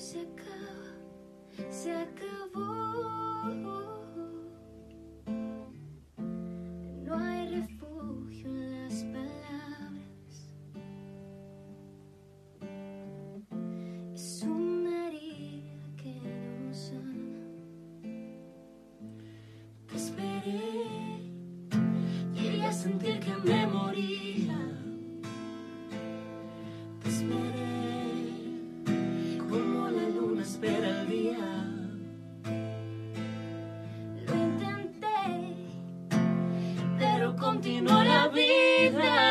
se acaba, se acabó. No hay refugio en las palabras. Es una herida que no sana. Te esperé, llegué a sentir que me continúa la vida.